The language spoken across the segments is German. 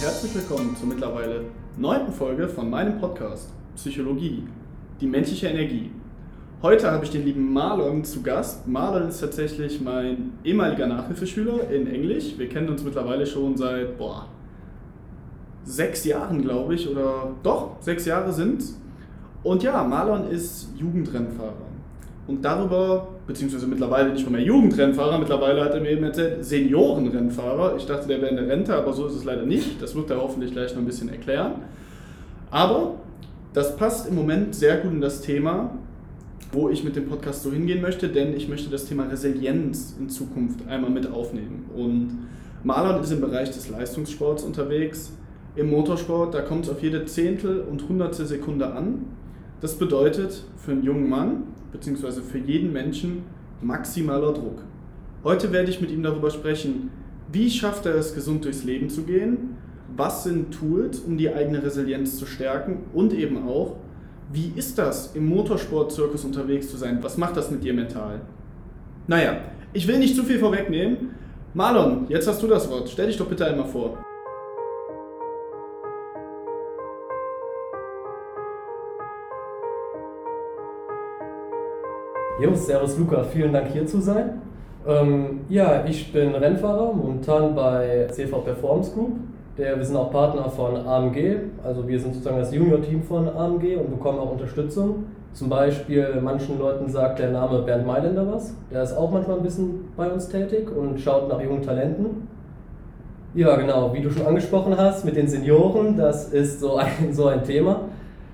herzlich willkommen zur mittlerweile neunten Folge von meinem Podcast Psychologie, die menschliche Energie. Heute habe ich den lieben Marlon zu Gast. Marlon ist tatsächlich mein ehemaliger Nachhilfeschüler in Englisch. Wir kennen uns mittlerweile schon seit, boah, sechs Jahren, glaube ich, oder doch, sechs Jahre sind Und ja, Marlon ist Jugendrennfahrer. Und darüber, beziehungsweise mittlerweile nicht mehr Jugendrennfahrer, mittlerweile hat er mir eben erzählt, Seniorenrennfahrer. Ich dachte, der wäre in der Rente, aber so ist es leider nicht. Das wird er hoffentlich gleich noch ein bisschen erklären. Aber das passt im Moment sehr gut in das Thema, wo ich mit dem Podcast so hingehen möchte, denn ich möchte das Thema Resilienz in Zukunft einmal mit aufnehmen. Und Marlon ist im Bereich des Leistungssports unterwegs. Im Motorsport, da kommt es auf jede Zehntel und hundertstel Sekunde an. Das bedeutet für einen jungen Mann, beziehungsweise für jeden Menschen, maximaler Druck. Heute werde ich mit ihm darüber sprechen, wie schafft er es, gesund durchs Leben zu gehen, was sind Tools, um die eigene Resilienz zu stärken und eben auch, wie ist das, im Motorsportzirkus unterwegs zu sein? Was macht das mit dir mental? Naja, ich will nicht zu viel vorwegnehmen. Marlon, jetzt hast du das Wort. Stell dich doch bitte einmal vor. Jo, Servus Luca, vielen Dank hier zu sein. Ähm, ja, ich bin Rennfahrer, momentan bei CV Performance Group. Der, wir sind auch Partner von AMG, also wir sind sozusagen das Junior-Team von AMG und bekommen auch Unterstützung. Zum Beispiel, manchen Leuten sagt der Name Bernd Mailänder was. Der ist auch manchmal ein bisschen bei uns tätig und schaut nach jungen Talenten. Ja, genau, wie du schon angesprochen hast, mit den Senioren, das ist so ein, so ein Thema.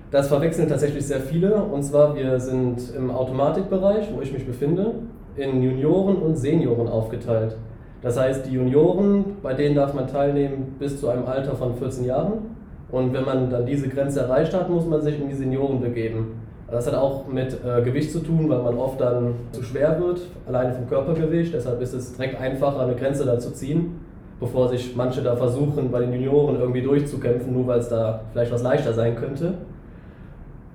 Das verwechseln tatsächlich sehr viele. Und zwar, wir sind im Automatikbereich, wo ich mich befinde, in Junioren und Senioren aufgeteilt. Das heißt, die Junioren, bei denen darf man teilnehmen bis zu einem Alter von 14 Jahren. Und wenn man dann diese Grenze erreicht hat, muss man sich in die Senioren begeben. Das hat auch mit äh, Gewicht zu tun, weil man oft dann zu schwer wird, alleine vom Körpergewicht. Deshalb ist es direkt einfacher, eine Grenze da zu ziehen, bevor sich manche da versuchen, bei den Junioren irgendwie durchzukämpfen, nur weil es da vielleicht was leichter sein könnte.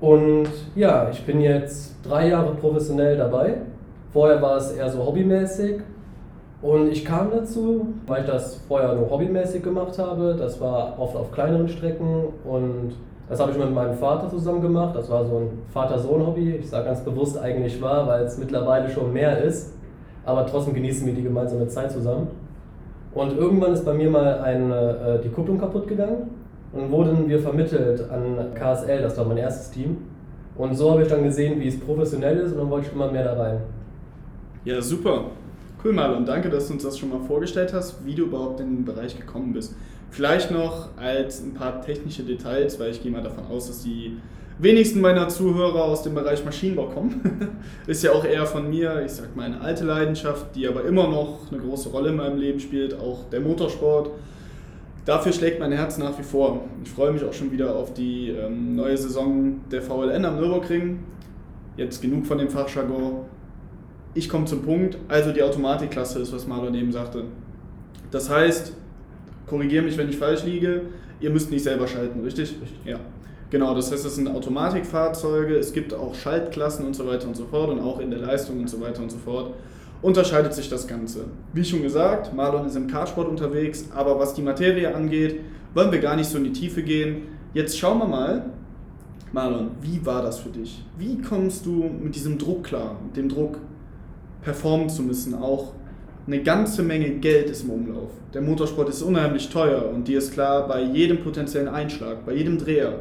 Und ja, ich bin jetzt drei Jahre professionell dabei. Vorher war es eher so hobbymäßig. Und ich kam dazu, weil ich das vorher nur hobbymäßig gemacht habe. Das war oft auf kleineren Strecken und das habe ich mit meinem Vater zusammen gemacht. Das war so ein Vater-Sohn-Hobby. Ich sage ganz bewusst eigentlich war, weil es mittlerweile schon mehr ist. Aber trotzdem genießen wir die gemeinsame Zeit zusammen. Und irgendwann ist bei mir mal eine, äh, die Kupplung kaputt gegangen und wurden wir vermittelt an KSL, das war mein erstes Team. Und so habe ich dann gesehen, wie es professionell ist und dann wollte ich immer mehr da rein. Ja, super. Cool, Marlon. Danke, dass du uns das schon mal vorgestellt hast, wie du überhaupt in den Bereich gekommen bist. Vielleicht noch als ein paar technische Details, weil ich gehe mal davon aus, dass die wenigsten meiner Zuhörer aus dem Bereich Maschinenbau kommen. ist ja auch eher von mir, ich sag mal, eine alte Leidenschaft, die aber immer noch eine große Rolle in meinem Leben spielt, auch der Motorsport. Dafür schlägt mein Herz nach wie vor. Ich freue mich auch schon wieder auf die ähm, neue Saison der VLN am Nürburgring. Jetzt genug von dem Fachjargon. Ich komme zum Punkt. Also die Automatikklasse ist, was Marlon eben sagte. Das heißt, korrigiere mich, wenn ich falsch liege, ihr müsst nicht selber schalten, richtig? Richtig. Ja. Genau, das heißt, es sind Automatikfahrzeuge, es gibt auch Schaltklassen und so weiter und so fort und auch in der Leistung und so weiter und so fort unterscheidet sich das Ganze. Wie schon gesagt, Marlon ist im Kartsport unterwegs, aber was die Materie angeht, wollen wir gar nicht so in die Tiefe gehen. Jetzt schauen wir mal, Marlon, wie war das für dich? Wie kommst du mit diesem Druck klar, mit dem Druck performen zu müssen? Auch eine ganze Menge Geld ist im Umlauf. Der Motorsport ist unheimlich teuer und dir ist klar, bei jedem potenziellen Einschlag, bei jedem Dreher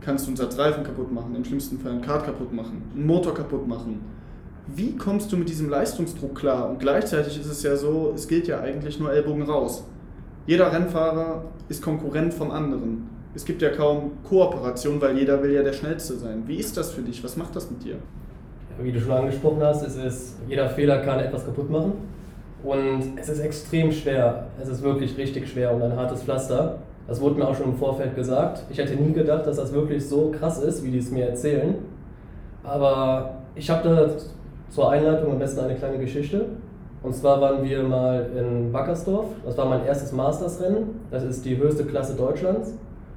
kannst du einen Reifen kaputt machen, im schlimmsten Fall einen Kart kaputt machen, einen Motor kaputt machen wie kommst du mit diesem Leistungsdruck klar? Und gleichzeitig ist es ja so, es gilt ja eigentlich nur Ellbogen raus. Jeder Rennfahrer ist Konkurrent vom anderen. Es gibt ja kaum Kooperation, weil jeder will ja der Schnellste sein. Wie ist das für dich? Was macht das mit dir? Wie du schon angesprochen hast, es ist, jeder Fehler kann etwas kaputt machen. Und es ist extrem schwer. Es ist wirklich richtig schwer und ein hartes Pflaster. Das wurde mir auch schon im Vorfeld gesagt. Ich hätte nie gedacht, dass das wirklich so krass ist, wie die es mir erzählen. Aber ich habe da zur Einleitung am besten eine kleine Geschichte. Und zwar waren wir mal in Wackersdorf. Das war mein erstes Mastersrennen. Das ist die höchste Klasse Deutschlands,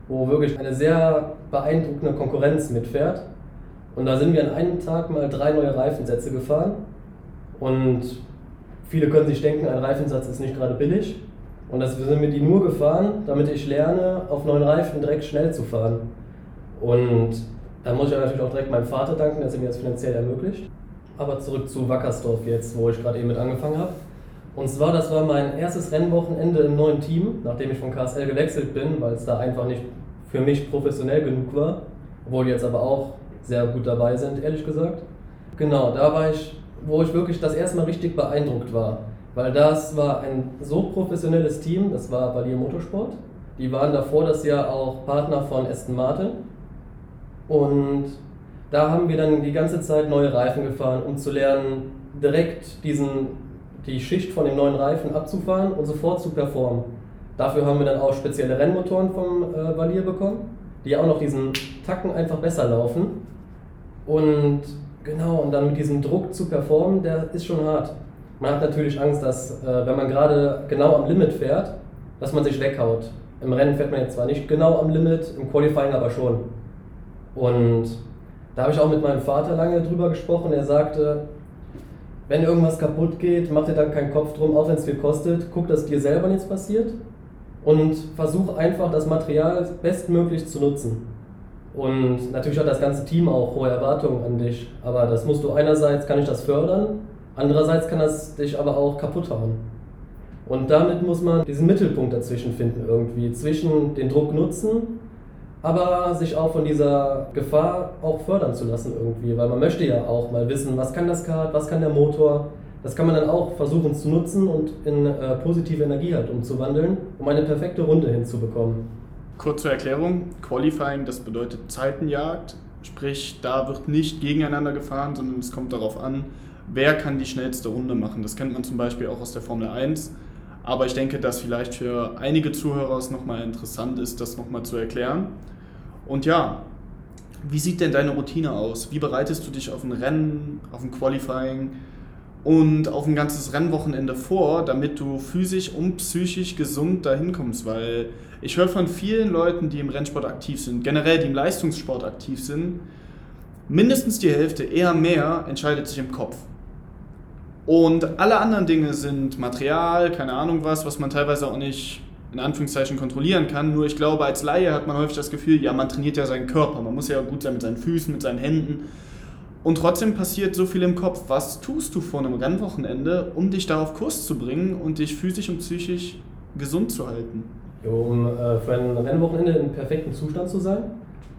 wo wirklich eine sehr beeindruckende Konkurrenz mitfährt. Und da sind wir an einem Tag mal drei neue Reifensätze gefahren. Und viele können sich denken, ein Reifensatz ist nicht gerade billig. Und das sind wir die nur gefahren, damit ich lerne, auf neuen Reifen direkt schnell zu fahren. Und da muss ich natürlich auch direkt meinem Vater danken, dass er mir das finanziell ermöglicht. Aber zurück zu Wackersdorf jetzt, wo ich gerade eben mit angefangen habe. Und zwar, das war mein erstes Rennwochenende im neuen Team, nachdem ich von KSL gewechselt bin, weil es da einfach nicht für mich professionell genug war. Obwohl die jetzt aber auch sehr gut dabei sind, ehrlich gesagt. Genau, da war ich, wo ich wirklich das erste Mal richtig beeindruckt war. Weil das war ein so professionelles Team, das war Valier Motorsport. Die waren davor das Jahr auch Partner von Aston Martin. Und da haben wir dann die ganze Zeit neue Reifen gefahren, um zu lernen, direkt diesen die Schicht von den neuen Reifen abzufahren und sofort zu performen. Dafür haben wir dann auch spezielle Rennmotoren vom äh, Valier bekommen, die auch noch diesen Tacken einfach besser laufen. Und genau, und dann mit diesem Druck zu performen, der ist schon hart. Man hat natürlich Angst, dass, äh, wenn man gerade genau am Limit fährt, dass man sich weghaut. Im Rennen fährt man jetzt zwar nicht genau am Limit, im Qualifying aber schon. Und da habe ich auch mit meinem Vater lange drüber gesprochen. Er sagte, wenn irgendwas kaputt geht, mach dir dann keinen Kopf drum, auch wenn es viel kostet. Guck, dass dir selber nichts passiert und versuch einfach das Material bestmöglich zu nutzen. Und natürlich hat das ganze Team auch hohe Erwartungen an dich, aber das musst du einerseits kann ich das fördern, andererseits kann das dich aber auch kaputt hauen. Und damit muss man diesen Mittelpunkt dazwischen finden irgendwie, zwischen den Druck nutzen aber sich auch von dieser Gefahr auch fördern zu lassen irgendwie, weil man möchte ja auch mal wissen, was kann das Kart, was kann der Motor. Das kann man dann auch versuchen zu nutzen und in äh, positive Energie halt umzuwandeln, um eine perfekte Runde hinzubekommen. Kurze Erklärung, Qualifying, das bedeutet Zeitenjagd, sprich da wird nicht gegeneinander gefahren, sondern es kommt darauf an, wer kann die schnellste Runde machen. Das kennt man zum Beispiel auch aus der Formel 1. Aber ich denke, dass vielleicht für einige Zuhörer es nochmal interessant ist, das nochmal zu erklären. Und ja, wie sieht denn deine Routine aus? Wie bereitest du dich auf ein Rennen, auf ein Qualifying und auf ein ganzes Rennwochenende vor, damit du physisch und psychisch gesund dahin kommst? Weil ich höre von vielen Leuten, die im Rennsport aktiv sind, generell die im Leistungssport aktiv sind, mindestens die Hälfte, eher mehr, entscheidet sich im Kopf. Und alle anderen Dinge sind Material, keine Ahnung was, was man teilweise auch nicht in Anführungszeichen kontrollieren kann. Nur ich glaube, als Laie hat man häufig das Gefühl, ja, man trainiert ja seinen Körper. Man muss ja gut sein mit seinen Füßen, mit seinen Händen. Und trotzdem passiert so viel im Kopf. Was tust du vor einem Rennwochenende, um dich da auf Kurs zu bringen und dich physisch und psychisch gesund zu halten? Um äh, für ein Rennwochenende in perfektem Zustand zu sein.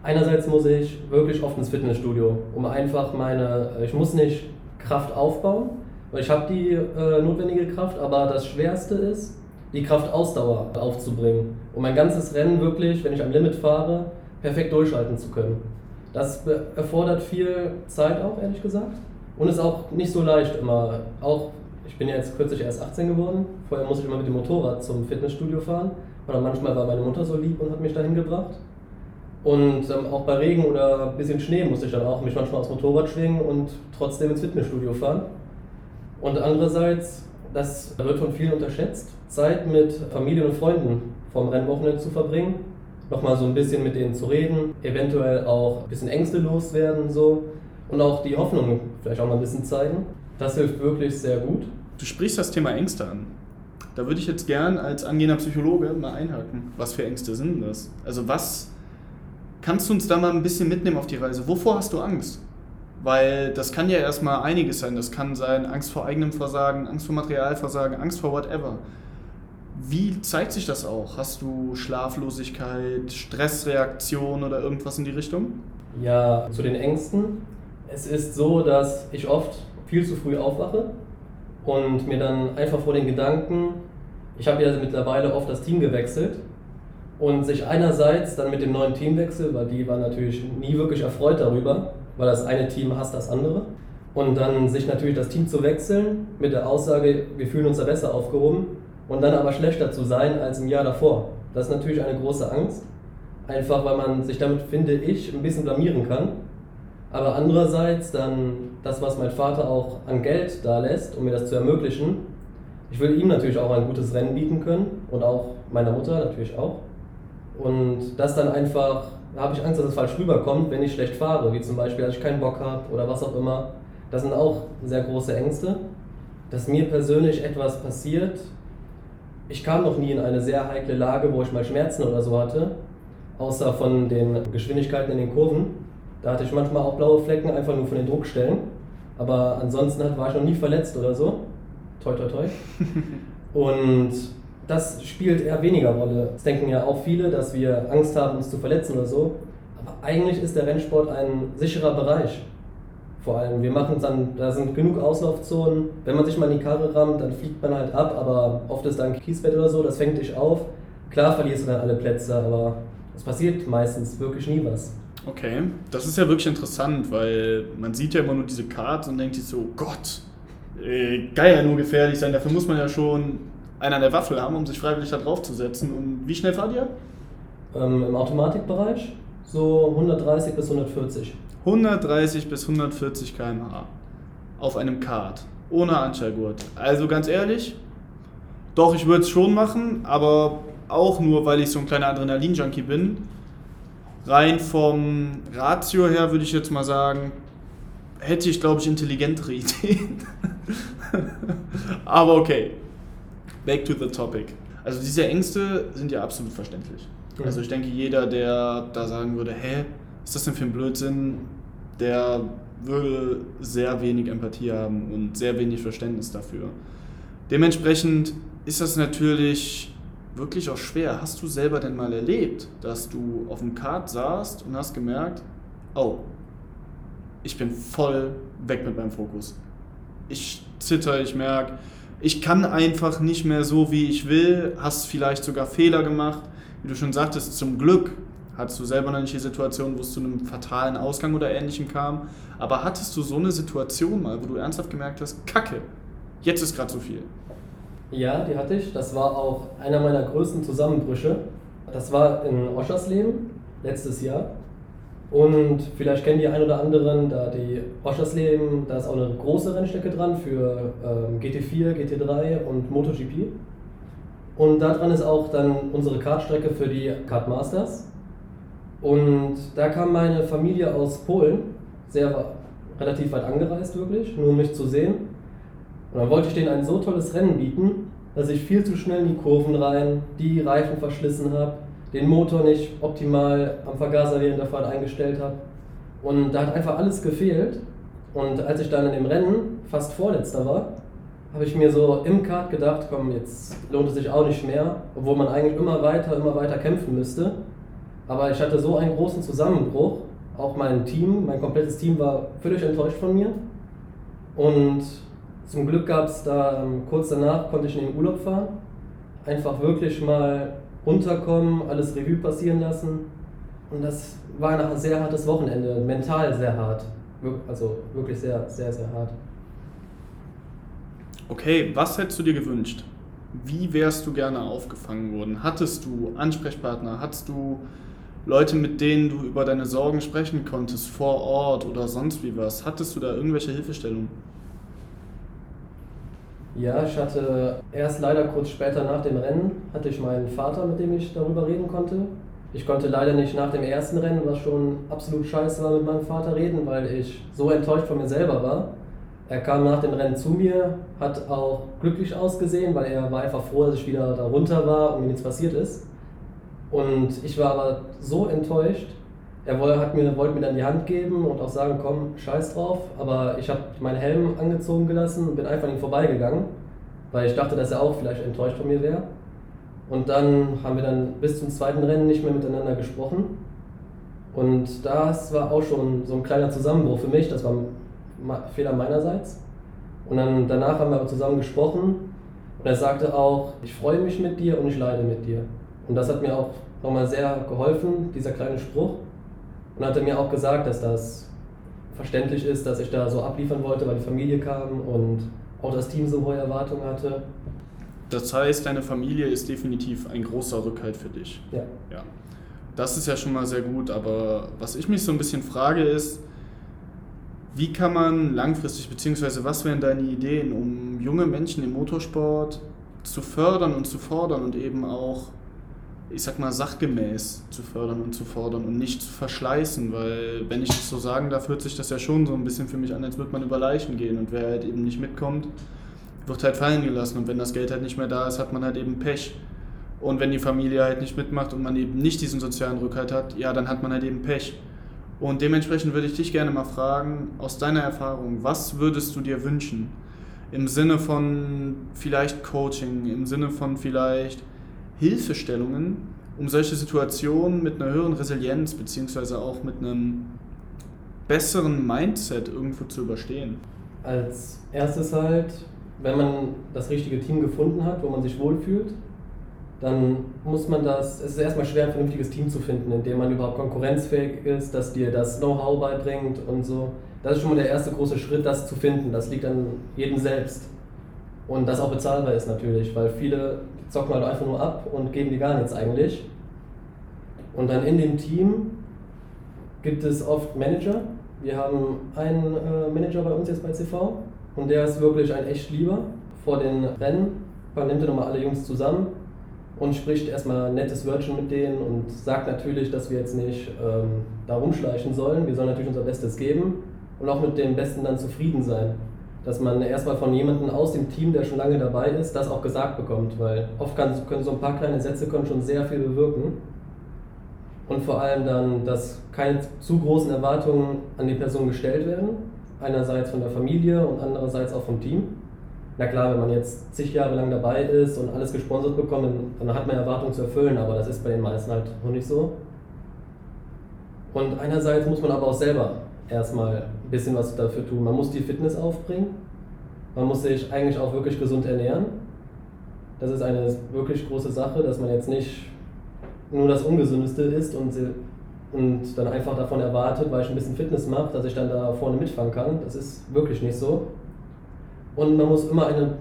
Einerseits muss ich wirklich oft ins Fitnessstudio, um einfach meine, ich muss nicht Kraft aufbauen, weil ich habe die äh, notwendige Kraft, aber das Schwerste ist, die Kraftausdauer aufzubringen, um mein ganzes Rennen wirklich, wenn ich am Limit fahre, perfekt durchhalten zu können. Das erfordert viel Zeit auch, ehrlich gesagt. Und ist auch nicht so leicht immer. Auch, ich bin jetzt kürzlich erst 18 geworden. Vorher musste ich immer mit dem Motorrad zum Fitnessstudio fahren. Oder manchmal war meine Mutter so lieb und hat mich dahin gebracht. Und ähm, auch bei Regen oder ein bisschen Schnee musste ich dann auch mich manchmal aufs Motorrad schwingen und trotzdem ins Fitnessstudio fahren. Und andererseits, das wird von vielen unterschätzt, Zeit mit Familie und Freunden vom Rennwochenende zu verbringen, nochmal so ein bisschen mit denen zu reden, eventuell auch ein bisschen Ängste loswerden so und auch die Hoffnung vielleicht auch mal ein bisschen zeigen. Das hilft wirklich sehr gut. Du sprichst das Thema Ängste an. Da würde ich jetzt gern als angehender Psychologe mal einhaken. Was für Ängste sind das? Also was kannst du uns da mal ein bisschen mitnehmen auf die Reise? Wovor hast du Angst? Weil das kann ja erstmal einiges sein. Das kann sein Angst vor eigenem Versagen, Angst vor Materialversagen, Angst vor whatever. Wie zeigt sich das auch? Hast du Schlaflosigkeit, Stressreaktion oder irgendwas in die Richtung? Ja, zu den Ängsten. Es ist so, dass ich oft viel zu früh aufwache und mir dann einfach vor den Gedanken, ich habe ja mittlerweile oft das Team gewechselt und sich einerseits dann mit dem neuen Teamwechsel, weil die waren natürlich nie wirklich erfreut darüber, weil das eine Team hasst das andere. Und dann sich natürlich das Team zu wechseln mit der Aussage, wir fühlen uns da besser aufgehoben und dann aber schlechter zu sein als im Jahr davor. Das ist natürlich eine große Angst, einfach weil man sich damit, finde ich, ein bisschen blamieren kann. Aber andererseits dann das, was mein Vater auch an Geld da lässt, um mir das zu ermöglichen, ich will ihm natürlich auch ein gutes Rennen bieten können und auch meiner Mutter natürlich auch. Und das dann einfach, da habe ich Angst, dass es falsch rüberkommt, wenn ich schlecht fahre, wie zum Beispiel, dass ich keinen Bock habe oder was auch immer. Das sind auch sehr große Ängste, dass mir persönlich etwas passiert, ich kam noch nie in eine sehr heikle Lage, wo ich mal Schmerzen oder so hatte, außer von den Geschwindigkeiten in den Kurven. Da hatte ich manchmal auch blaue Flecken, einfach nur von den Druckstellen. Aber ansonsten war ich noch nie verletzt oder so. Toi, toi, toi. Und das spielt eher weniger Rolle. Es denken ja auch viele, dass wir Angst haben, uns zu verletzen oder so. Aber eigentlich ist der Rennsport ein sicherer Bereich. Vor allem, wir machen dann, da sind genug Auslaufzonen. Wenn man sich mal in die Karre rammt, dann fliegt man halt ab, aber oft ist da ein Kiesbett oder so, das fängt dich auf. Klar verlierst du dann alle Plätze, aber es passiert meistens wirklich nie was. Okay, das ist ja wirklich interessant, weil man sieht ja immer nur diese Karte und denkt sich so, Gott, äh, geil ja nur gefährlich sein, dafür muss man ja schon einen an der Waffel haben, um sich freiwillig da drauf zu setzen. Und wie schnell fahrt ihr? Ähm, Im Automatikbereich so 130 bis 140. 130 bis 140 km/h auf einem Kart, ohne Anschallgurt. Also ganz ehrlich, doch, ich würde es schon machen, aber auch nur, weil ich so ein kleiner Adrenalin-Junkie bin. Rein vom Ratio her würde ich jetzt mal sagen, hätte ich, glaube ich, intelligentere Ideen. aber okay, back to the topic. Also diese Ängste sind ja absolut verständlich. Also ich denke, jeder, der da sagen würde, hä, ist das denn für ein Blödsinn, der würde sehr wenig Empathie haben und sehr wenig Verständnis dafür. Dementsprechend ist das natürlich wirklich auch schwer. Hast du selber denn mal erlebt, dass du auf dem Kart saßt und hast gemerkt, oh, ich bin voll weg mit meinem Fokus. Ich zitter, ich merke, ich kann einfach nicht mehr so, wie ich will, hast vielleicht sogar Fehler gemacht. Wie du schon sagtest, zum Glück Hattest du selber noch nicht die Situation, wo es zu einem fatalen Ausgang oder ähnlichem kam? Aber hattest du so eine Situation mal, wo du ernsthaft gemerkt hast, Kacke, jetzt ist gerade zu viel? Ja, die hatte ich. Das war auch einer meiner größten Zusammenbrüche. Das war in Oschersleben letztes Jahr. Und vielleicht kennen die ein oder anderen, da die Oschersleben, da ist auch eine große Rennstrecke dran für ähm, GT4, GT3 und MotoGP. Und daran ist auch dann unsere Kartstrecke für die Kart Masters. Und da kam meine Familie aus Polen, sehr relativ weit angereist wirklich, nur um mich zu sehen. Und dann wollte ich denen ein so tolles Rennen bieten, dass ich viel zu schnell in die Kurven rein, die Reifen verschlissen habe, den Motor nicht optimal am Vergaser während der Fahrt eingestellt habe. Und da hat einfach alles gefehlt. Und als ich dann in dem Rennen fast vorletzter war, habe ich mir so im Kart gedacht, komm, jetzt lohnt es sich auch nicht mehr, obwohl man eigentlich immer weiter, immer weiter kämpfen müsste. Aber ich hatte so einen großen Zusammenbruch. Auch mein Team, mein komplettes Team war völlig enttäuscht von mir. Und zum Glück gab es da ähm, kurz danach, konnte ich in den Urlaub fahren. Einfach wirklich mal runterkommen, alles Revue passieren lassen. Und das war ein sehr hartes Wochenende, mental sehr hart. Also wirklich sehr, sehr, sehr hart. Okay, was hättest du dir gewünscht? Wie wärst du gerne aufgefangen worden? Hattest du Ansprechpartner? Hattest du Leute, mit denen du über deine Sorgen sprechen konntest, vor Ort oder sonst wie was? Hattest du da irgendwelche Hilfestellungen? Ja, ich hatte erst leider kurz später nach dem Rennen, hatte ich meinen Vater, mit dem ich darüber reden konnte. Ich konnte leider nicht nach dem ersten Rennen, was schon absolut scheiße war, mit meinem Vater reden, weil ich so enttäuscht von mir selber war. Er kam nach dem Rennen zu mir, hat auch glücklich ausgesehen, weil er war einfach froh, dass ich wieder da runter war und mir nichts passiert ist. Und ich war aber so enttäuscht. Er wollte, mir, wollte mir dann die Hand geben und auch sagen, komm, scheiß drauf. Aber ich habe meinen Helm angezogen gelassen und bin einfach an ihm vorbeigegangen, weil ich dachte, dass er auch vielleicht enttäuscht von mir wäre. Und dann haben wir dann bis zum zweiten Rennen nicht mehr miteinander gesprochen. Und das war auch schon so ein kleiner Zusammenbruch für mich. Das war ein Fehler meinerseits. Und dann danach haben wir aber zusammen gesprochen und er sagte auch, ich freue mich mit dir und ich leide mit dir. Und das hat mir auch nochmal sehr geholfen, dieser kleine Spruch. Und hat er mir auch gesagt, dass das verständlich ist, dass ich da so abliefern wollte, weil die Familie kam und auch das Team so hohe Erwartungen hatte. Das heißt, deine Familie ist definitiv ein großer Rückhalt für dich. Ja. ja. Das ist ja schon mal sehr gut, aber was ich mich so ein bisschen frage ist, wie kann man langfristig, beziehungsweise was wären deine Ideen, um junge Menschen im Motorsport zu fördern und zu fordern und eben auch ich sag mal, sachgemäß zu fördern und zu fordern und nicht zu verschleißen, weil, wenn ich das so sagen darf, hört sich das ja schon so ein bisschen für mich an, als würde man über Leichen gehen und wer halt eben nicht mitkommt, wird halt fallen gelassen und wenn das Geld halt nicht mehr da ist, hat man halt eben Pech. Und wenn die Familie halt nicht mitmacht und man eben nicht diesen sozialen Rückhalt hat, ja, dann hat man halt eben Pech. Und dementsprechend würde ich dich gerne mal fragen, aus deiner Erfahrung, was würdest du dir wünschen? Im Sinne von vielleicht Coaching, im Sinne von vielleicht Hilfestellungen, um solche Situationen mit einer höheren Resilienz beziehungsweise auch mit einem besseren Mindset irgendwo zu überstehen? Als erstes halt, wenn man das richtige Team gefunden hat, wo man sich wohlfühlt, dann muss man das, es ist erstmal schwer, ein vernünftiges Team zu finden, in dem man überhaupt konkurrenzfähig ist, dass dir das Know-how beibringt und so. Das ist schon mal der erste große Schritt, das zu finden. Das liegt an jedem selbst. Und das auch bezahlbar ist natürlich, weil viele zocken halt einfach nur ab und geben dir gar nichts eigentlich. Und dann in dem Team gibt es oft Manager. Wir haben einen äh, Manager bei uns jetzt bei CV und der ist wirklich ein echt lieber. Vor den Rennen nimmt er nochmal alle Jungs zusammen und spricht erstmal ein nettes Wörtchen mit denen und sagt natürlich, dass wir jetzt nicht ähm, da rumschleichen sollen. Wir sollen natürlich unser Bestes geben und auch mit dem Besten dann zufrieden sein. Dass man erstmal von jemandem aus dem Team, der schon lange dabei ist, das auch gesagt bekommt, weil oft kann, können so ein paar kleine Sätze können schon sehr viel bewirken. Und vor allem dann, dass keine zu großen Erwartungen an die Person gestellt werden, einerseits von der Familie und andererseits auch vom Team na klar, wenn man jetzt zig Jahre lang dabei ist und alles gesponsert bekommt, dann hat man Erwartungen zu erfüllen, aber das ist bei den meisten halt noch nicht so. Und einerseits muss man aber auch selber erstmal ein bisschen was dafür tun. Man muss die Fitness aufbringen, man muss sich eigentlich auch wirklich gesund ernähren. Das ist eine wirklich große Sache, dass man jetzt nicht nur das Ungesündeste isst und, und dann einfach davon erwartet, weil ich ein bisschen Fitness mache, dass ich dann da vorne mitfahren kann. Das ist wirklich nicht so. Und man muss immer eine,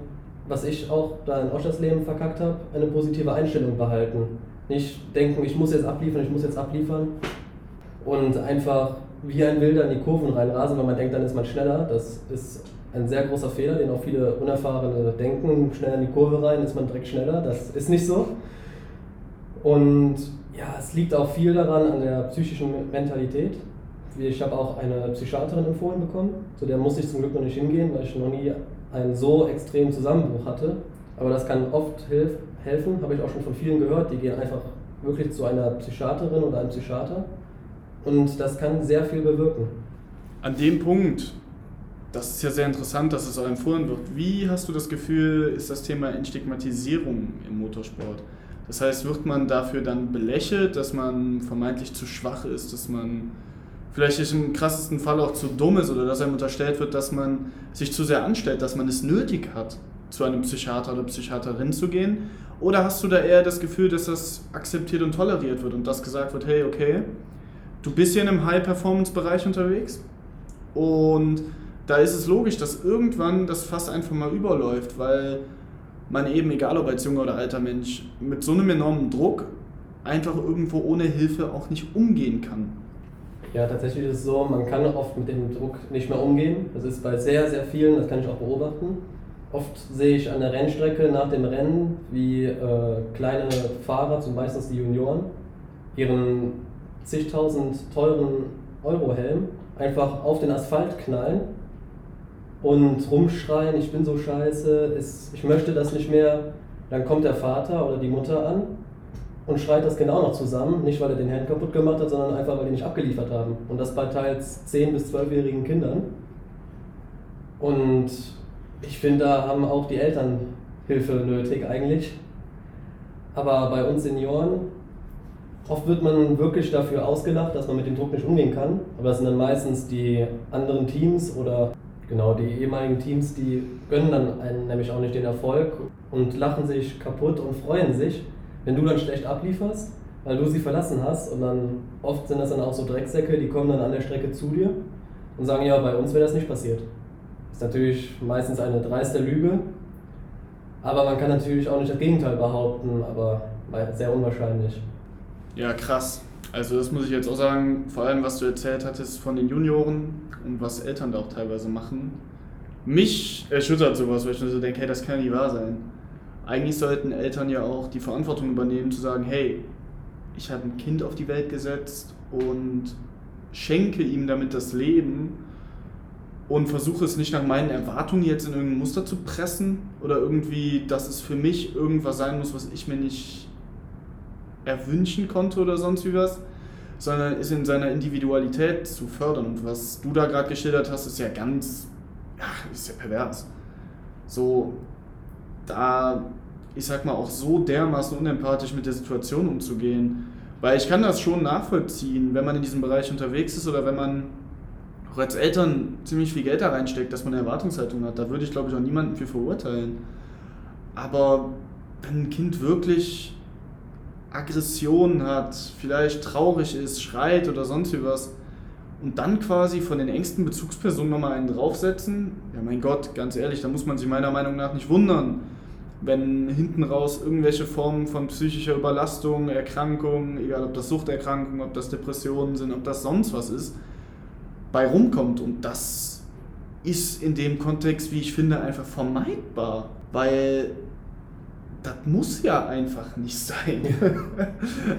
was ich auch da in Oschersleben verkackt habe, eine positive Einstellung behalten. Nicht denken, ich muss jetzt abliefern, ich muss jetzt abliefern. Und einfach wie ein Wilder in die Kurven reinrasen, weil man denkt, dann ist man schneller. Das ist ein sehr großer Fehler, den auch viele Unerfahrene denken. Schnell in die Kurve rein, ist man direkt schneller. Das ist nicht so. Und ja, es liegt auch viel daran an der psychischen Mentalität. Ich habe auch eine Psychiaterin empfohlen bekommen, zu der muss ich zum Glück noch nicht hingehen, weil ich noch nie einen so extremen Zusammenbruch hatte. Aber das kann oft helfen, habe ich auch schon von vielen gehört. Die gehen einfach wirklich zu einer Psychiaterin oder einem Psychiater und das kann sehr viel bewirken. An dem Punkt, das ist ja sehr interessant, dass es auch empfohlen wird. Wie hast du das Gefühl, ist das Thema Entstigmatisierung im Motorsport? Das heißt, wird man dafür dann belächelt, dass man vermeintlich zu schwach ist, dass man vielleicht im krassesten Fall auch zu dumm ist oder dass einem unterstellt wird, dass man sich zu sehr anstellt, dass man es nötig hat, zu einem Psychiater oder Psychiaterin zu gehen? Oder hast du da eher das Gefühl, dass das akzeptiert und toleriert wird und dass gesagt wird, hey, okay, du bist hier in einem High-Performance-Bereich unterwegs und da ist es logisch, dass irgendwann das fast einfach mal überläuft, weil man eben, egal ob als junger oder alter Mensch, mit so einem enormen Druck einfach irgendwo ohne Hilfe auch nicht umgehen kann. Ja, tatsächlich ist es so, man kann oft mit dem Druck nicht mehr umgehen. Das ist bei sehr, sehr vielen, das kann ich auch beobachten. Oft sehe ich an der Rennstrecke nach dem Rennen, wie äh, kleine Fahrer, zum meistens die Junioren, ihren zigtausend teuren Eurohelm einfach auf den Asphalt knallen und rumschreien, ich bin so scheiße, ich möchte das nicht mehr. Dann kommt der Vater oder die Mutter an und schreit das auch noch zusammen. Nicht, weil er den Helm kaputt gemacht hat, sondern einfach, weil die nicht abgeliefert haben. Und das bei teils 10- bis 12-jährigen Kindern. Und ich finde, da haben auch die Eltern Hilfe nötig eigentlich. Aber bei uns Senioren, oft wird man wirklich dafür ausgelacht, dass man mit dem Druck nicht umgehen kann. Aber das sind dann meistens die anderen Teams oder genau die ehemaligen Teams, die gönnen dann einen nämlich auch nicht den Erfolg und lachen sich kaputt und freuen sich wenn du dann schlecht ablieferst, weil du sie verlassen hast und dann oft sind das dann auch so Drecksäcke, die kommen dann an der Strecke zu dir und sagen, ja, bei uns wäre das nicht passiert. Das ist natürlich meistens eine dreiste Lüge, aber man kann natürlich auch nicht das Gegenteil behaupten, aber sehr unwahrscheinlich. Ja, krass. Also das muss ich jetzt auch sagen, vor allem was du erzählt hattest von den Junioren und was Eltern da auch teilweise machen. Mich erschüttert sowas, weil ich mir so denke, hey, das kann ja nicht wahr sein eigentlich sollten Eltern ja auch die Verantwortung übernehmen, zu sagen, hey, ich habe ein Kind auf die Welt gesetzt und schenke ihm damit das Leben. und versuche es nicht nach meinen Erwartungen jetzt in irgendein Muster zu pressen oder irgendwie, dass es für mich irgendwas sein muss, was ich mir nicht erwünschen konnte oder sonst wie was, sondern ist in seiner Individualität zu fördern. Und was du da gerade geschildert hast, ist ja ganz, ja, ist ja pervers. So, da, ich sag mal, auch so dermaßen unempathisch mit der Situation umzugehen. Weil ich kann das schon nachvollziehen, wenn man in diesem Bereich unterwegs ist oder wenn man auch als Eltern ziemlich viel Geld da reinsteckt, dass man eine Erwartungshaltung hat. Da würde ich, glaube ich, auch niemanden für verurteilen. Aber wenn ein Kind wirklich Aggression hat, vielleicht traurig ist, schreit oder sonst wie was, und dann quasi von den engsten Bezugspersonen nochmal einen draufsetzen, ja mein Gott, ganz ehrlich, da muss man sich meiner Meinung nach nicht wundern, wenn hinten raus irgendwelche Formen von psychischer Überlastung, Erkrankung, egal ob das Suchterkrankungen, ob das Depressionen sind, ob das sonst was ist, bei rumkommt. Und das ist in dem Kontext, wie ich finde, einfach vermeidbar, weil das muss ja einfach nicht sein.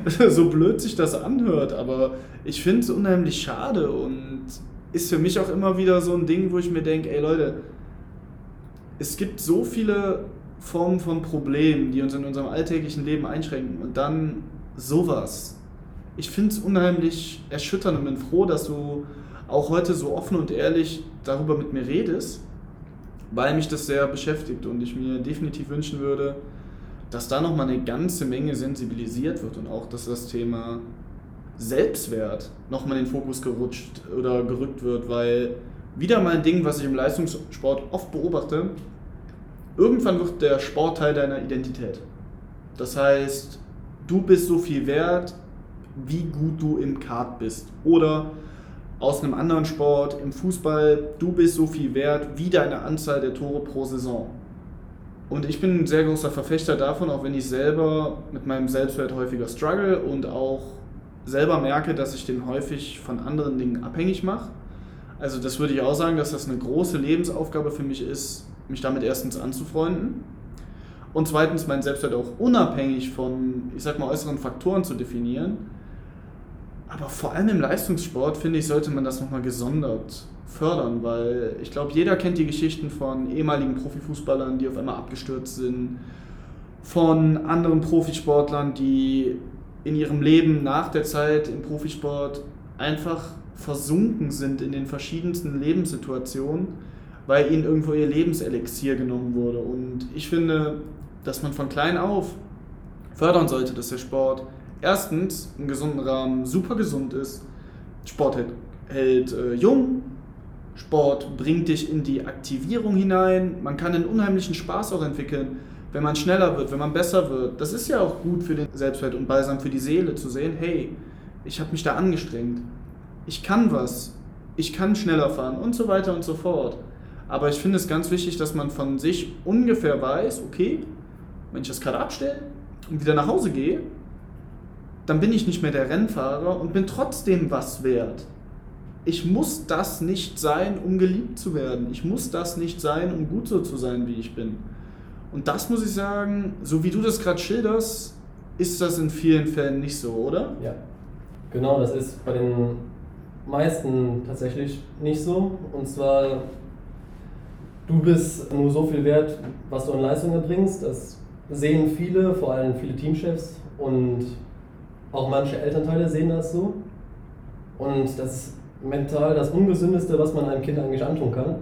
so blöd sich das anhört, aber ich finde es unheimlich schade und ist für mich auch immer wieder so ein Ding, wo ich mir denke, ey Leute, es gibt so viele Formen von Problemen, die uns in unserem alltäglichen Leben einschränken und dann sowas. Ich finde es unheimlich erschütternd und bin froh, dass du auch heute so offen und ehrlich darüber mit mir redest, weil mich das sehr beschäftigt und ich mir definitiv wünschen würde, dass da nochmal eine ganze Menge sensibilisiert wird und auch, dass das Thema Selbstwert nochmal in den Fokus gerutscht oder gerückt wird, weil wieder mal ein Ding, was ich im Leistungssport oft beobachte, irgendwann wird der Sport Teil deiner Identität. Das heißt, du bist so viel wert, wie gut du im Kart bist. Oder aus einem anderen Sport, im Fußball, du bist so viel wert wie deine Anzahl der Tore pro Saison. Und ich bin ein sehr großer Verfechter davon, auch wenn ich selber mit meinem Selbstwert häufiger struggle und auch selber merke, dass ich den häufig von anderen Dingen abhängig mache. Also das würde ich auch sagen, dass das eine große Lebensaufgabe für mich ist, mich damit erstens anzufreunden und zweitens meinen Selbstwert auch unabhängig von, ich sag mal, äußeren Faktoren zu definieren. Aber vor allem im Leistungssport, finde ich, sollte man das nochmal gesondert fördern, weil ich glaube, jeder kennt die Geschichten von ehemaligen Profifußballern, die auf einmal abgestürzt sind, von anderen Profisportlern, die in ihrem Leben nach der Zeit im Profisport einfach versunken sind in den verschiedensten Lebenssituationen, weil ihnen irgendwo ihr Lebenselixier genommen wurde. Und ich finde, dass man von klein auf fördern sollte, dass der Sport erstens im gesunden Rahmen super gesund ist, Sport hält, hält äh, jung, Sport bringt dich in die Aktivierung hinein. Man kann einen unheimlichen Spaß auch entwickeln, wenn man schneller wird, wenn man besser wird. Das ist ja auch gut für den Selbstwert und balsam für die Seele zu sehen, hey, ich habe mich da angestrengt. Ich kann was. Ich kann schneller fahren und so weiter und so fort. Aber ich finde es ganz wichtig, dass man von sich ungefähr weiß, okay, wenn ich das gerade abstelle und wieder nach Hause gehe, dann bin ich nicht mehr der Rennfahrer und bin trotzdem was wert ich muss das nicht sein, um geliebt zu werden. Ich muss das nicht sein, um gut so zu sein, wie ich bin. Und das muss ich sagen, so wie du das gerade schilderst, ist das in vielen Fällen nicht so, oder? Ja, genau, das ist bei den meisten tatsächlich nicht so. Und zwar, du bist nur so viel wert, was du an Leistung erbringst. Das sehen viele, vor allem viele Teamchefs und auch manche Elternteile sehen das so. Und das mental das Ungesündeste, was man einem Kind eigentlich antun kann.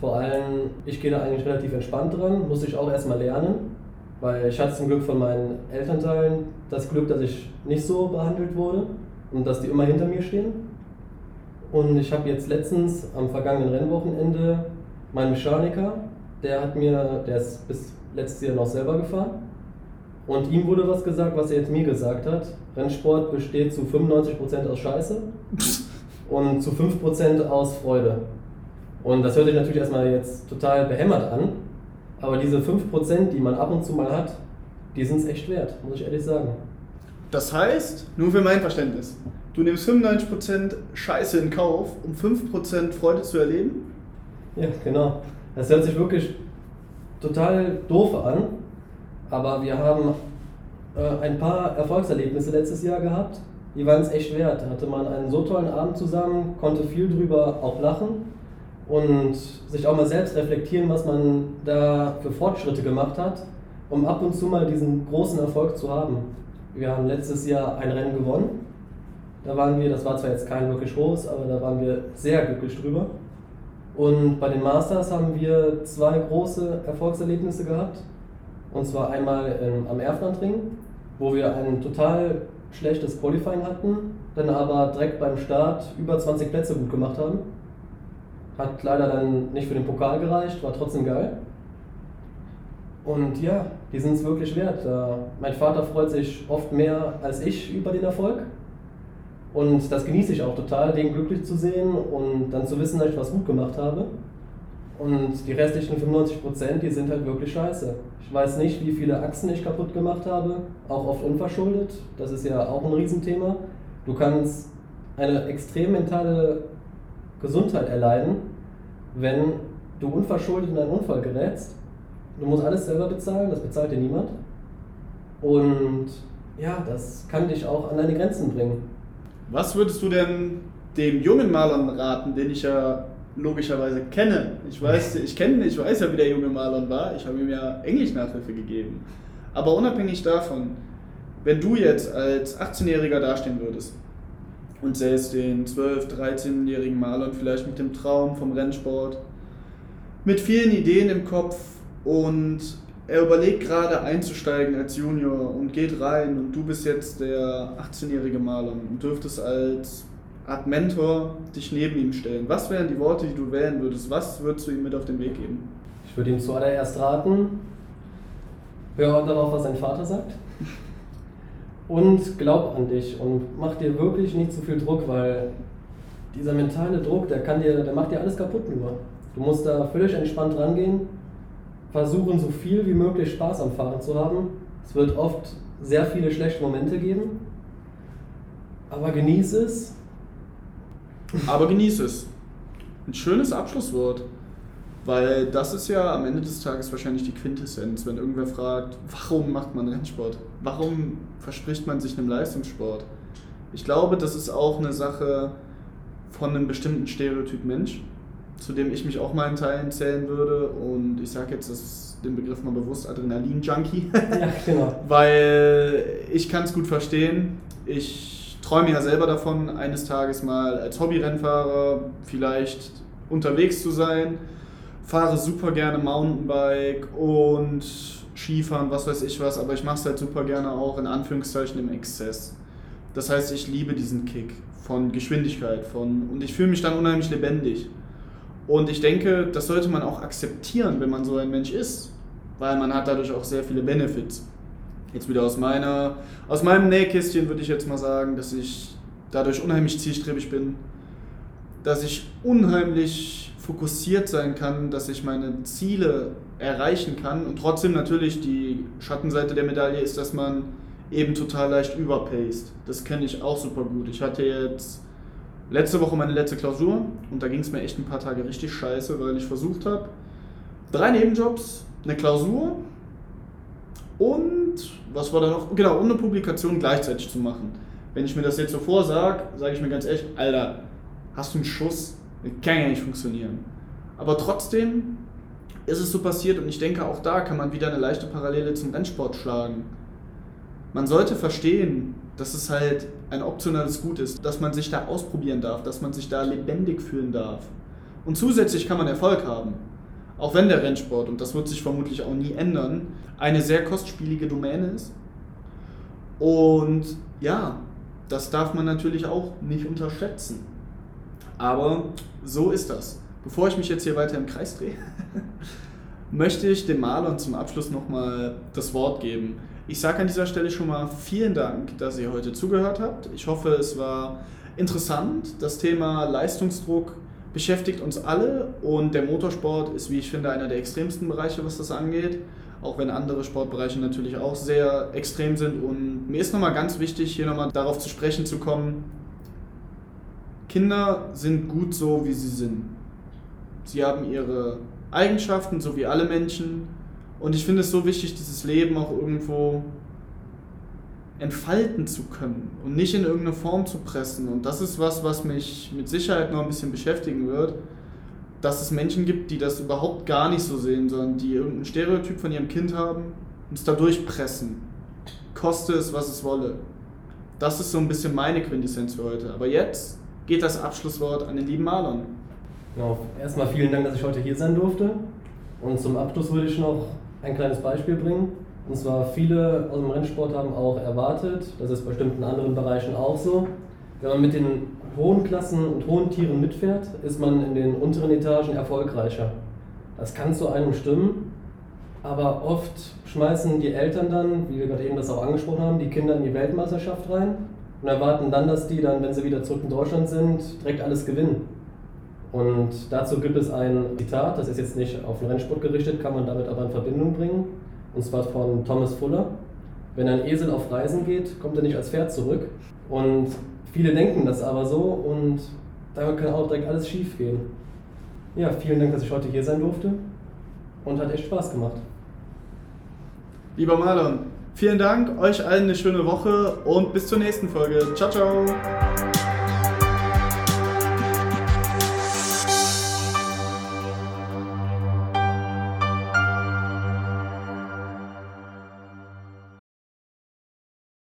Vor allem, ich gehe da eigentlich relativ entspannt dran, muss ich auch erstmal lernen, weil ich hatte zum Glück von meinen Elternteilen das Glück, dass ich nicht so behandelt wurde und dass die immer hinter mir stehen. Und ich habe jetzt letztens am vergangenen Rennwochenende meinen Mechaniker, der hat mir, der ist bis letztes Jahr noch selber gefahren. Und ihm wurde was gesagt, was er jetzt mir gesagt hat. Rennsport besteht zu 95% aus Scheiße. und zu 5% aus Freude. Und das hört sich natürlich erstmal jetzt total behämmert an, aber diese 5%, die man ab und zu mal hat, die sind es echt wert, muss ich ehrlich sagen. Das heißt, nur für mein Verständnis, du nimmst 95% Scheiße in Kauf, um 5% Freude zu erleben? Ja, genau. Das hört sich wirklich total doof an, aber wir haben äh, ein paar Erfolgserlebnisse letztes Jahr gehabt die waren es echt wert. Da hatte man einen so tollen Abend zusammen, konnte viel drüber auch lachen und sich auch mal selbst reflektieren, was man da für Fortschritte gemacht hat, um ab und zu mal diesen großen Erfolg zu haben. Wir haben letztes Jahr ein Rennen gewonnen. Da waren wir, das war zwar jetzt kein wirklich hohes, aber da waren wir sehr glücklich drüber. Und bei den Masters haben wir zwei große Erfolgserlebnisse gehabt. Und zwar einmal ähm, am Erflandring, wo wir ein total schlechtes Qualifying hatten, dann aber direkt beim Start über 20 Plätze gut gemacht haben. Hat leider dann nicht für den Pokal gereicht, war trotzdem geil. Und ja, die sind es wirklich wert. Mein Vater freut sich oft mehr als ich über den Erfolg. Und das genieße ich auch total, den glücklich zu sehen und dann zu wissen, dass ich was gut gemacht habe. Und die restlichen 95 Prozent, die sind halt wirklich scheiße. Ich weiß nicht, wie viele Achsen ich kaputt gemacht habe, auch oft unverschuldet. Das ist ja auch ein Riesenthema. Du kannst eine extrem mentale Gesundheit erleiden, wenn du unverschuldet in einen Unfall gerätst. Du musst alles selber bezahlen, das bezahlt dir niemand. Und ja, das kann dich auch an deine Grenzen bringen. Was würdest du denn dem jungen Malern raten, den ich ja logischerweise kenne? Ich weiß, ich kenne, ich weiß ja, wie der junge Malern war. Ich habe ihm ja Englisch-Nachhilfe gegeben. Aber unabhängig davon, wenn du jetzt als 18-Jähriger dastehen würdest und sähst den 12-, 13-jährigen Malern vielleicht mit dem Traum vom Rennsport, mit vielen Ideen im Kopf und er überlegt gerade einzusteigen als Junior und geht rein und du bist jetzt der 18-jährige Maler und dürftest als Art Mentor dich neben ihm stellen. Was wären die Worte, die du wählen würdest? Was würdest du ihm mit auf den Weg geben? Ich würde ihm zuallererst raten, hör darauf, was sein Vater sagt. Und glaub an dich und mach dir wirklich nicht zu viel Druck, weil dieser mentale Druck, der kann dir, der macht dir alles kaputt nur. Du musst da völlig entspannt rangehen, versuchen so viel wie möglich Spaß am Fahren zu haben. Es wird oft sehr viele schlechte Momente geben, aber genieß es. Aber genieß es. Ein schönes Abschlusswort. Weil das ist ja am Ende des Tages wahrscheinlich die Quintessenz, wenn irgendwer fragt, warum macht man Rennsport? Warum verspricht man sich einem Leistungssport? Ich glaube, das ist auch eine Sache von einem bestimmten Stereotyp Mensch, zu dem ich mich auch mal in Teilen zählen würde. Und ich sage jetzt das, den Begriff mal bewusst Adrenalin-Junkie. Ja, genau. Weil ich kann es gut verstehen. Ich träume ja selber davon, eines Tages mal als Hobbyrennfahrer vielleicht unterwegs zu sein fahre super gerne Mountainbike und Skifahren, was weiß ich was, aber ich mache es halt super gerne auch in Anführungszeichen im Exzess. Das heißt, ich liebe diesen Kick von Geschwindigkeit von und ich fühle mich dann unheimlich lebendig. Und ich denke, das sollte man auch akzeptieren, wenn man so ein Mensch ist, weil man hat dadurch auch sehr viele Benefits. Jetzt wieder aus meiner aus meinem Nähkästchen würde ich jetzt mal sagen, dass ich dadurch unheimlich zielstrebig bin, dass ich unheimlich fokussiert sein kann, dass ich meine Ziele erreichen kann und trotzdem natürlich die Schattenseite der Medaille ist, dass man eben total leicht überpaced. Das kenne ich auch super gut. Ich hatte jetzt letzte Woche meine letzte Klausur und da ging es mir echt ein paar Tage richtig scheiße, weil ich versucht habe, drei Nebenjobs, eine Klausur und was war da noch? Genau, und eine Publikation gleichzeitig zu machen. Wenn ich mir das jetzt so vorsage, sage ich mir ganz ehrlich, Alter, hast du einen Schuss? Kann ja nicht funktionieren. Aber trotzdem ist es so passiert und ich denke, auch da kann man wieder eine leichte Parallele zum Rennsport schlagen. Man sollte verstehen, dass es halt ein optionales Gut ist, dass man sich da ausprobieren darf, dass man sich da lebendig fühlen darf. Und zusätzlich kann man Erfolg haben. Auch wenn der Rennsport, und das wird sich vermutlich auch nie ändern, eine sehr kostspielige Domäne ist. Und ja, das darf man natürlich auch nicht unterschätzen. Aber so ist das. Bevor ich mich jetzt hier weiter im Kreis drehe, möchte ich dem Malern zum Abschluss nochmal das Wort geben. Ich sage an dieser Stelle schon mal vielen Dank, dass ihr heute zugehört habt. Ich hoffe, es war interessant. Das Thema Leistungsdruck beschäftigt uns alle und der Motorsport ist, wie ich finde, einer der extremsten Bereiche, was das angeht. Auch wenn andere Sportbereiche natürlich auch sehr extrem sind. Und mir ist nochmal ganz wichtig, hier nochmal darauf zu sprechen zu kommen, Kinder sind gut so, wie sie sind. Sie haben ihre Eigenschaften, so wie alle Menschen. Und ich finde es so wichtig, dieses Leben auch irgendwo entfalten zu können und nicht in irgendeine Form zu pressen. Und das ist was, was mich mit Sicherheit noch ein bisschen beschäftigen wird, dass es Menschen gibt, die das überhaupt gar nicht so sehen, sondern die irgendein Stereotyp von ihrem Kind haben und es da durchpressen. Koste es, was es wolle. Das ist so ein bisschen meine Quintessenz für heute. Aber jetzt geht das Abschlusswort an den lieben Marlon. Genau. Erstmal vielen Dank, dass ich heute hier sein durfte. Und zum Abschluss würde ich noch ein kleines Beispiel bringen. Und zwar viele aus dem Rennsport haben auch erwartet, das ist bei bestimmten anderen Bereichen auch so, wenn man mit den hohen Klassen und hohen Tieren mitfährt, ist man in den unteren Etagen erfolgreicher. Das kann zu einem stimmen, aber oft schmeißen die Eltern dann, wie wir gerade eben das auch angesprochen haben, die Kinder in die Weltmeisterschaft rein und erwarten dann, dass die dann, wenn sie wieder zurück in Deutschland sind, direkt alles gewinnen. Und dazu gibt es ein Zitat, das ist jetzt nicht auf den Rennsport gerichtet, kann man damit aber in Verbindung bringen, und zwar von Thomas Fuller. Wenn ein Esel auf Reisen geht, kommt er nicht als Pferd zurück. Und viele denken das aber so und da kann auch direkt alles schief gehen. Ja, vielen Dank, dass ich heute hier sein durfte und hat echt Spaß gemacht. Lieber Marlon, vielen Dank, euch allen eine schöne Woche und bis zur nächsten Folge. Ciao, ciao!